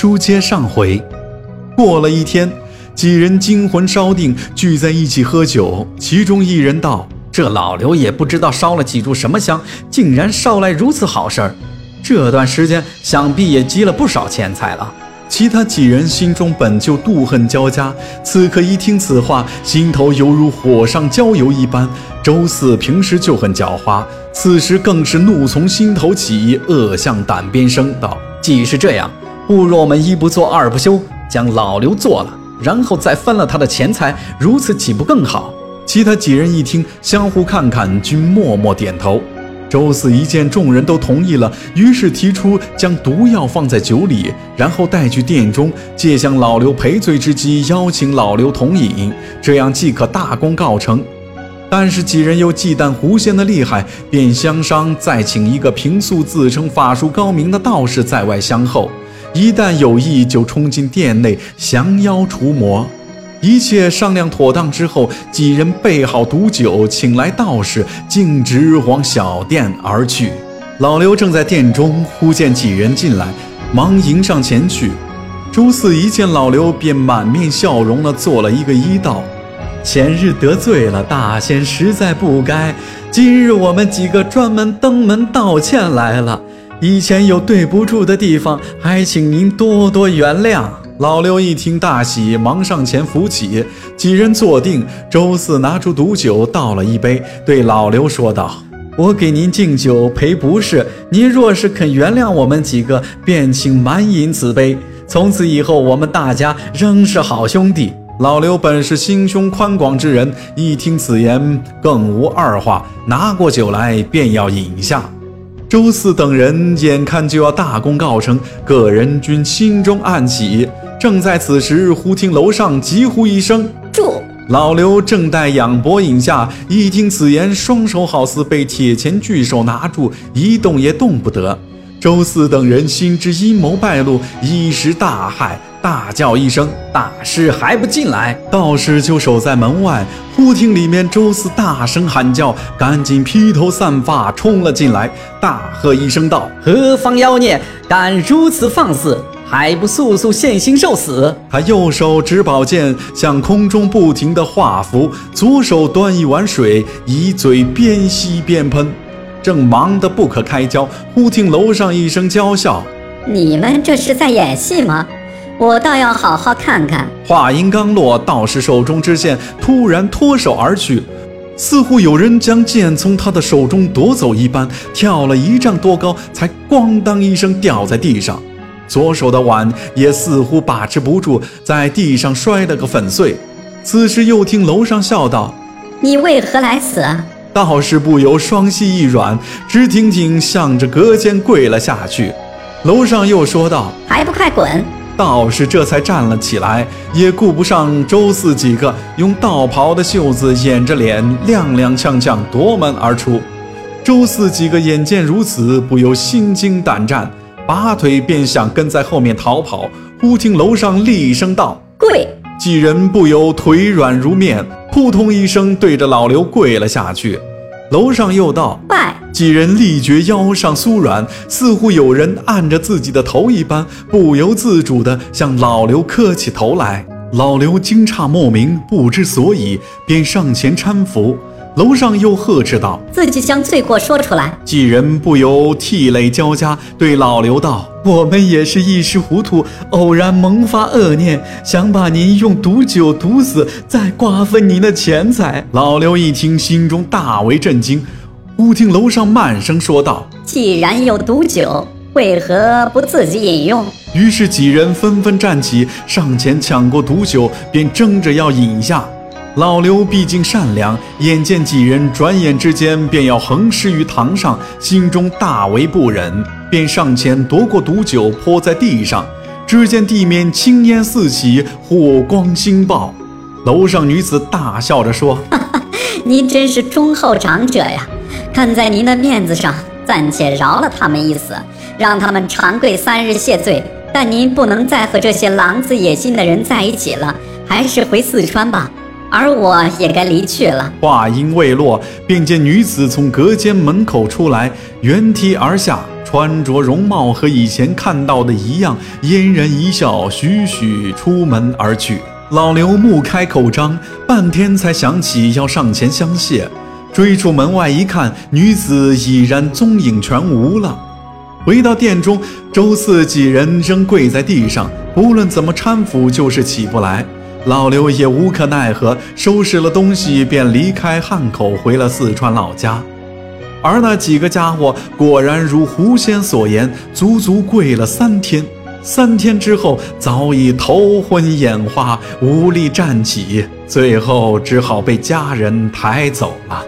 书接上回，过了一天，几人惊魂稍定，聚在一起喝酒。其中一人道：“这老刘也不知道烧了几柱什么香，竟然捎来如此好事儿。这段时间想必也积了不少钱财了。”其他几人心中本就妒恨交加，此刻一听此话，心头犹如火上浇油一般。周四平时就很狡猾，此时更是怒从心头起，恶向胆边生，道：“既是这样，不如我们一不做二不休，将老刘做了，然后再分了他的钱财，如此岂不更好？”其他几人一听，相互看看，均默默点头。周四一见众人都同意了，于是提出将毒药放在酒里，然后带去店中，借向老刘赔罪之机，邀请老刘同饮，这样即可大功告成。但是几人又忌惮狐仙的厉害，便相商再请一个平素自称法术高明的道士在外相候，一旦有意就冲进店内降妖除魔。一切商量妥当之后，几人备好毒酒，请来道士，径直往小店而去。老刘正在店中，忽见几人进来，忙迎上前去。周四一见老刘，便满面笑容地做了一个揖道：“前日得罪了大仙，实在不该。今日我们几个专门登门道歉来了，以前有对不住的地方，还请您多多原谅。”老刘一听大喜，忙上前扶起几人坐定。周四拿出毒酒倒了一杯，对老刘说道：“我给您敬酒赔不是，您若是肯原谅我们几个，便请满饮此杯。从此以后，我们大家仍是好兄弟。”老刘本是心胸宽广之人，一听此言，更无二话，拿过酒来便要饮下。周四等人眼看就要大功告成，个人均心中暗喜。正在此时，忽听楼上急呼一声：“住！”老刘正待仰脖饮下，一听此言，双手好似被铁钳巨手拿住，一动也动不得。周四等人心知阴谋败露，一时大骇，大叫一声：“大师还不进来！”道士就守在门外。忽听里面周四大声喊叫，赶紧披头散发冲了进来，大喝一声道：“何方妖孽，敢如此放肆！”还不速速现形受死！他右手执宝剑，向空中不停地画符，左手端一碗水，以嘴边吸边喷，正忙得不可开交。忽听楼上一声娇笑：“你们这是在演戏吗？我倒要好好看看。”话音刚落，道士手中之剑突然脱手而去，似乎有人将剑从他的手中夺走一般，跳了一丈多高，才咣当一声掉在地上。左手的碗也似乎把持不住，在地上摔了个粉碎。此时又听楼上笑道：“你为何来此？”道士不由双膝一软，直挺挺向着隔间跪了下去。楼上又说道：“还不快滚！”道士这才站了起来，也顾不上周四几个，用道袍的袖子掩着脸，踉踉跄跄夺门而出。周四几个眼见如此，不由心惊胆战。拔腿便想跟在后面逃跑，忽听楼上厉声道：“跪！”几人不由腿软如面，扑通一声对着老刘跪了下去。楼上又道：“拜！”几人立觉腰上酥软，似乎有人按着自己的头一般，不由自主地向老刘磕起头来。老刘惊诧莫名，不知所以，便上前搀扶。楼上又呵斥道：“自己将罪过说出来。”几人不由涕泪交加，对老刘道：“我们也是一时糊涂，偶然萌发恶念，想把您用毒酒毒死，再瓜分您的钱财。”老刘一听，心中大为震惊。忽听楼上慢声说道：“既然有毒酒，为何不自己饮用？”于是几人纷纷站起，上前抢过毒酒，便争着要饮下。老刘毕竟善良，眼见几人转眼之间便要横尸于堂上，心中大为不忍，便上前夺过毒酒泼在地上。只见地面青烟四起，火光星爆。楼上女子大笑着说：“哈哈，您真是忠厚长者呀！看在您的面子上，暂且饶了他们一死，让他们长跪三日谢罪。但您不能再和这些狼子野心的人在一起了，还是回四川吧。”而我也该离去了。话音未落，便见女子从隔间门口出来，原梯而下，穿着容貌和以前看到的一样，嫣然一笑，徐徐出门而去。老刘目开口张，半天才想起要上前相谢。追出门外一看，女子已然踪影全无了。回到店中，周四几人仍跪在地上，不论怎么搀扶，就是起不来。老刘也无可奈何，收拾了东西便离开汉口，回了四川老家。而那几个家伙果然如狐仙所言，足足跪了三天。三天之后，早已头昏眼花，无力站起，最后只好被家人抬走了。